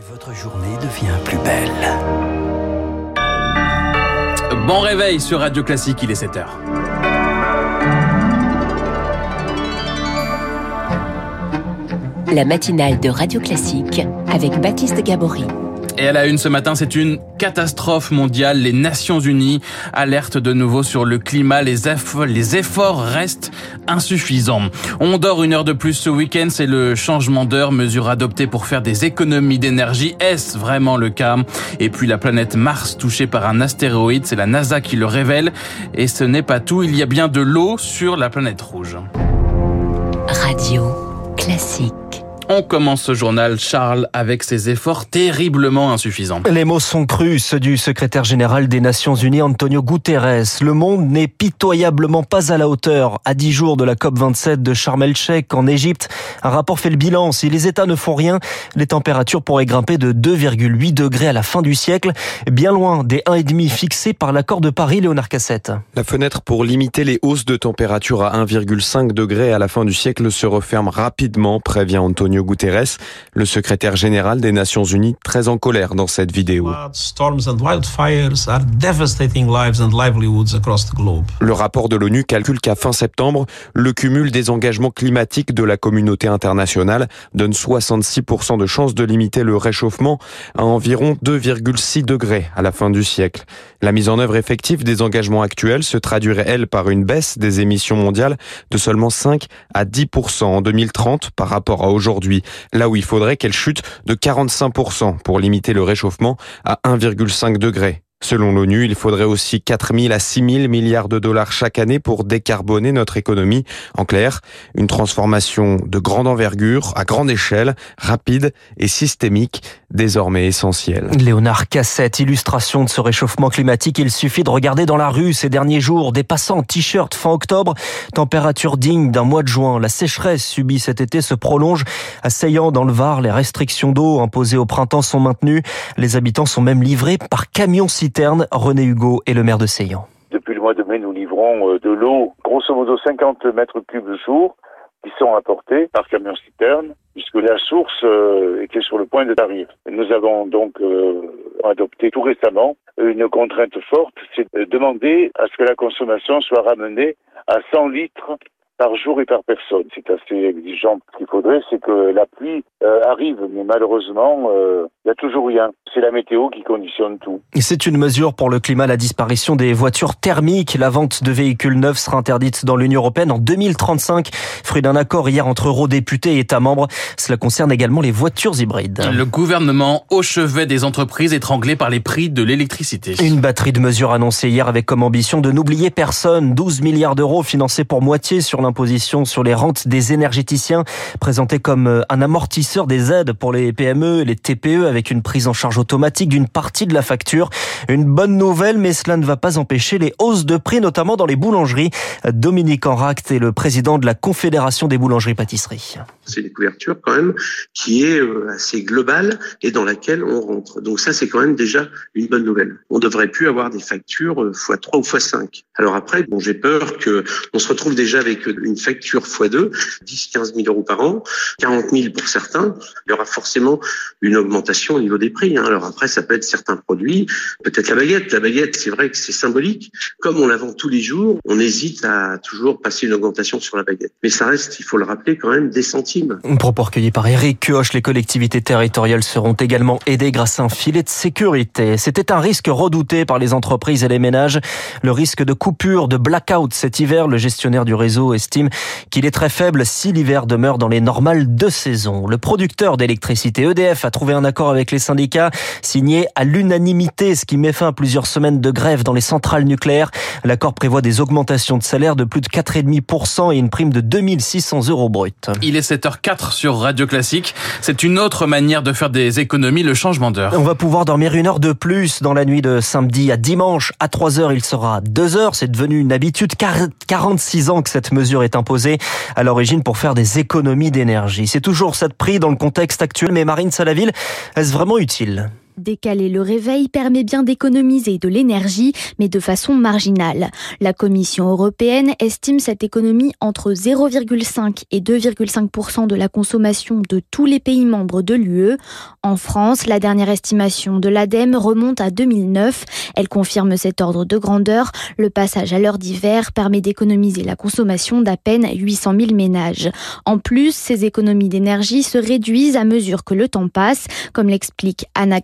Et votre journée devient plus belle. Bon réveil sur Radio Classique, il est 7h. La matinale de Radio Classique avec Baptiste Gabory. Et à la une ce matin, c'est une catastrophe mondiale. Les Nations Unies alertent de nouveau sur le climat. Les, efforts, restent insuffisants. On dort une heure de plus ce week-end. C'est le changement d'heure, mesure adoptée pour faire des économies d'énergie. Est-ce vraiment le cas? Et puis la planète Mars touchée par un astéroïde, c'est la NASA qui le révèle. Et ce n'est pas tout. Il y a bien de l'eau sur la planète rouge. Radio Classique. On commence ce journal, Charles, avec ses efforts terriblement insuffisants. Les mots sont crus, ceux du secrétaire général des Nations Unies, Antonio Guterres. Le monde n'est pitoyablement pas à la hauteur. À dix jours de la COP27 de Sharm el-Sheikh en Égypte, un rapport fait le bilan. Si les États ne font rien, les températures pourraient grimper de 2,8 degrés à la fin du siècle, bien loin des 1,5 fixés par l'accord de Paris, Léonard Cassette. La fenêtre pour limiter les hausses de température à 1,5 degrés à la fin du siècle se referme rapidement, prévient Antonio Guterres, le secrétaire général des Nations Unies, très en colère dans cette vidéo. Le rapport de l'ONU calcule qu'à fin septembre, le cumul des engagements climatiques de la communauté internationale donne 66% de chances de limiter le réchauffement à environ 2,6 degrés à la fin du siècle. La mise en œuvre effective des engagements actuels se traduirait, elle, par une baisse des émissions mondiales de seulement 5 à 10% en 2030 par rapport à aujourd'hui, là où il faudrait qu'elle chute de 45% pour limiter le réchauffement à 1,5 degré. Selon l'ONU, il faudrait aussi 4 000 à 6 000 milliards de dollars chaque année pour décarboner notre économie. En clair, une transformation de grande envergure, à grande échelle, rapide et systémique, désormais essentielle. Léonard Cassette, illustration de ce réchauffement climatique. Il suffit de regarder dans la rue ces derniers jours des passants en t-shirt fin octobre, température digne d'un mois de juin. La sécheresse subie cet été se prolonge. Asseyant dans le Var, les restrictions d'eau imposées au printemps sont maintenues. Les habitants sont même livrés par camions René Hugo est le maire de Seyan. Depuis le mois de mai, nous livrons de l'eau, grosso modo 50 mètres cubes jour, qui sont apportés par camion citerne, puisque la source euh, était sur le point de tarif. Nous avons donc euh, adopté tout récemment une contrainte forte, c'est de demander à ce que la consommation soit ramenée à 100 litres par jour et par personne. C'est assez exigeant. Ce qu'il faudrait, c'est que la pluie euh, arrive, mais malheureusement, il n'y a toujours rien. C'est la météo qui conditionne tout. C'est une mesure pour le climat, la disparition des voitures thermiques. La vente de véhicules neufs sera interdite dans l'Union européenne en 2035, fruit d'un accord hier entre eurodéputés et États membres. Cela concerne également les voitures hybrides. Le gouvernement au chevet des entreprises étranglées par les prix de l'électricité. Une batterie de mesures annoncée hier avec comme ambition de n'oublier personne. 12 milliards d'euros financés pour moitié sur l'imposition sur les rentes des énergéticiens, présenté comme un amortisseur des aides pour les PME et les TPE avec une prise en charge automatique d'une partie de la facture. Une bonne nouvelle, mais cela ne va pas empêcher les hausses de prix, notamment dans les boulangeries. Dominique Enract est le président de la Confédération des boulangeries-pâtisseries. C'est une couverture quand même qui est assez globale et dans laquelle on rentre. Donc ça, c'est quand même déjà une bonne nouvelle. On devrait plus avoir des factures x3 ou x5. Alors après, bon, j'ai peur que on se retrouve déjà avec une facture x2, 10, 15 000 euros par an, 40 000 pour certains. Il y aura forcément une augmentation au niveau des prix. Hein. Alors après, ça peut être certains produits, peut-être la baguette. La baguette, c'est vrai que c'est symbolique. Comme on la vend tous les jours, on hésite à toujours passer une augmentation sur la baguette. Mais ça reste, il faut le rappeler, quand même des centimes. Un propos recueilli par Eric Kioch. Les collectivités territoriales seront également aidées grâce à un filet de sécurité. C'était un risque redouté par les entreprises et les ménages. Le risque de coupure, de blackout cet hiver. Le gestionnaire du réseau estime qu'il est très faible si l'hiver demeure dans les normales de saison. Le producteur d'électricité EDF a trouvé un accord avec les syndicats signé à l'unanimité, ce qui met fin à plusieurs semaines de grève dans les centrales nucléaires. L'accord prévoit des augmentations de salaire de plus de 4,5% et une prime de 2600 euros brut. Il est 7h04 sur Radio Classique. C'est une autre manière de faire des économies, le changement d'heure. On va pouvoir dormir une heure de plus dans la nuit de samedi à dimanche. À 3 heures, il sera 2 heures. C'est devenu une habitude. 46 ans que cette mesure est imposée à l'origine pour faire des économies d'énergie. C'est toujours cette prix dans le contexte actuel, mais Marine Salaville, est-ce vraiment utile? Décaler le réveil permet bien d'économiser de l'énergie, mais de façon marginale. La Commission européenne estime cette économie entre 0,5 et 2,5% de la consommation de tous les pays membres de l'UE. En France, la dernière estimation de l'ADEME remonte à 2009. Elle confirme cet ordre de grandeur. Le passage à l'heure d'hiver permet d'économiser la consommation d'à peine 800 000 ménages. En plus, ces économies d'énergie se réduisent à mesure que le temps passe, comme l'explique Anna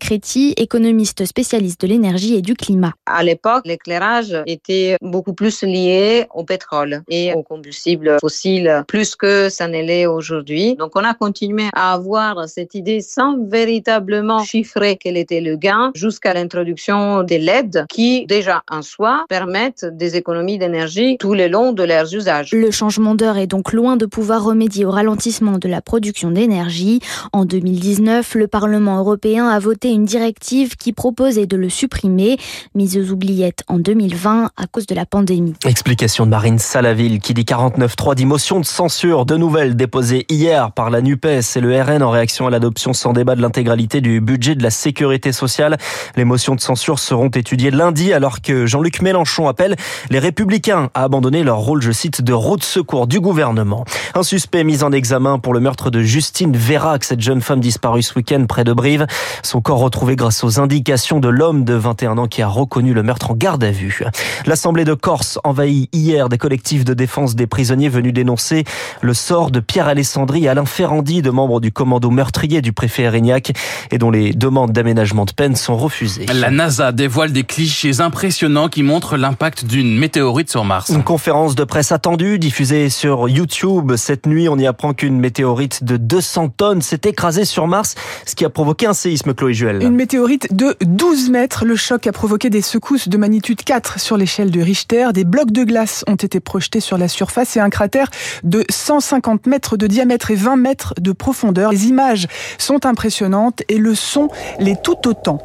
Économiste spécialiste de l'énergie et du climat. À l'époque, l'éclairage était beaucoup plus lié au pétrole et aux combustibles fossiles, plus que ça ne l'est aujourd'hui. Donc on a continué à avoir cette idée sans véritablement chiffrer quel était le gain jusqu'à l'introduction des LED qui déjà en soi permettent des économies d'énergie tout le long de leurs usages. Le changement d'heure est donc loin de pouvoir remédier au ralentissement de la production d'énergie. En 2019, le Parlement européen a voté une directive qui proposait de le supprimer, mise aux oubliettes en 2020 à cause de la pandémie. Explication de Marine Salaville qui dit 49.3 dit motion de censure de nouvelles déposées hier par la NUPES et le RN en réaction à l'adoption sans débat de l'intégralité du budget de la sécurité sociale. Les motions de censure seront étudiées lundi alors que Jean-Luc Mélenchon appelle les républicains à abandonner leur rôle, je cite, de route de secours du gouvernement. Un suspect mis en examen pour le meurtre de Justine Vérac, cette jeune femme disparue ce week-end près de Brive. Son corps retrouvé grâce aux indications de l'homme de 21 ans qui a reconnu le meurtre en garde à vue. L'Assemblée de Corse envahit hier des collectifs de défense des prisonniers venus dénoncer le sort de Pierre Alessandri et Alain Ferrandi, de membres du commando meurtrier du préfet Erignac et dont les demandes d'aménagement de peine sont refusées. La NASA dévoile des clichés impressionnants qui montrent l'impact d'une météorite sur Mars. Une conférence de presse attendue diffusée sur YouTube cette nuit. On y apprend qu'une météorite de 200 tonnes s'est écrasée sur Mars, ce qui a provoqué un séisme, Chloé Juel. Une météorite de 12 mètres. Le choc a provoqué des secousses de magnitude 4 sur l'échelle de Richter. Des blocs de glace ont été projetés sur la surface et un cratère de 150 mètres de diamètre et 20 mètres de profondeur. Les images sont impressionnantes et le son l'est tout autant.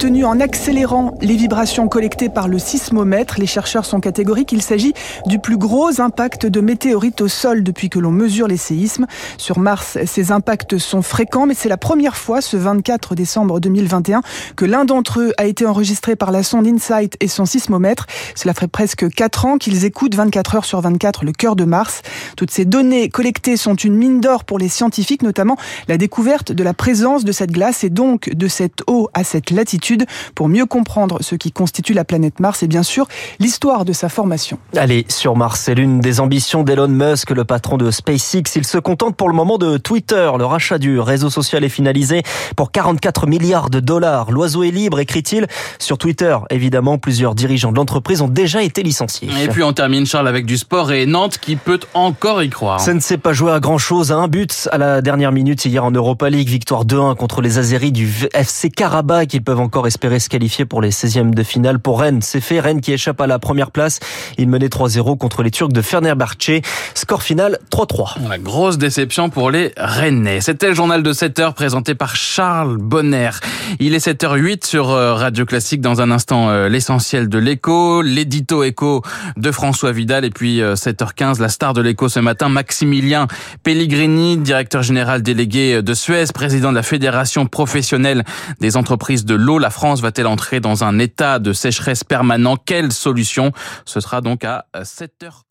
Enregistrement obtenu en accélérant les vibrations collectées par le sismomètre. Les chercheurs sont catégoriques. Il s'agit du plus gros impact de météorites au sol depuis que l'on mesure les séismes. Sur Mars, ces impacts sont fréquents, mais c'est la première fois, ce 24 décembre 2021, que l'un d'entre eux a été enregistré par la sonde InSight et son sismomètre. Cela ferait presque 4 ans qu'ils écoutent 24 heures sur 24 le cœur de Mars. Toutes ces données collectées sont une mine d'or pour les scientifiques, notamment la découverte de la présence de cette glace et donc de cette eau à cette latitude pour mieux comprendre ce qui constitue la planète Mars et bien sûr l'histoire de sa formation. Allez, sur Mars, c'est l'une des ambitions d'Elon Musk, le patron de SpaceX. Il se contente pour le moment de Twitter. Le rachat du réseau social est finalisé pour 44 milliards de dollars. L'oiseau est libre, écrit-il. Sur Twitter, évidemment, plusieurs dirigeants de l'entreprise ont déjà été licenciés. Et puis on termine, Charles, avec du sport et Nantes qui peut encore y croire. Ça ne s'est pas joué à grand-chose. À un but à la dernière minute hier en Europa League. Victoire 2-1 contre les Azeris du FC Karabakh qu'ils peuvent encore espérer se qualifier pour les 16e de finale. Pour Rennes, c'est fait. Rennes qui échappe à la première place. Il menait 3-0 contre les Turcs de Fenerbahçe. Score final 3-3. La grosse déception pour les Rennais. C'était le journal de 7 heures présenté par Charles Bonner. Il est 7h08 sur euh, Radio Classique. Dans un instant, euh, l'essentiel de l'écho, l'édito écho de François Vidal. Et puis 7h15, euh, la star de l'écho ce matin, Maximilien Pellegrini, directeur général délégué de Suez, président de la Fédération professionnelle des entreprises de l'eau. La France va-t-elle entrer dans un état de sécheresse permanent? Quelle solution? Ce sera donc à 7h.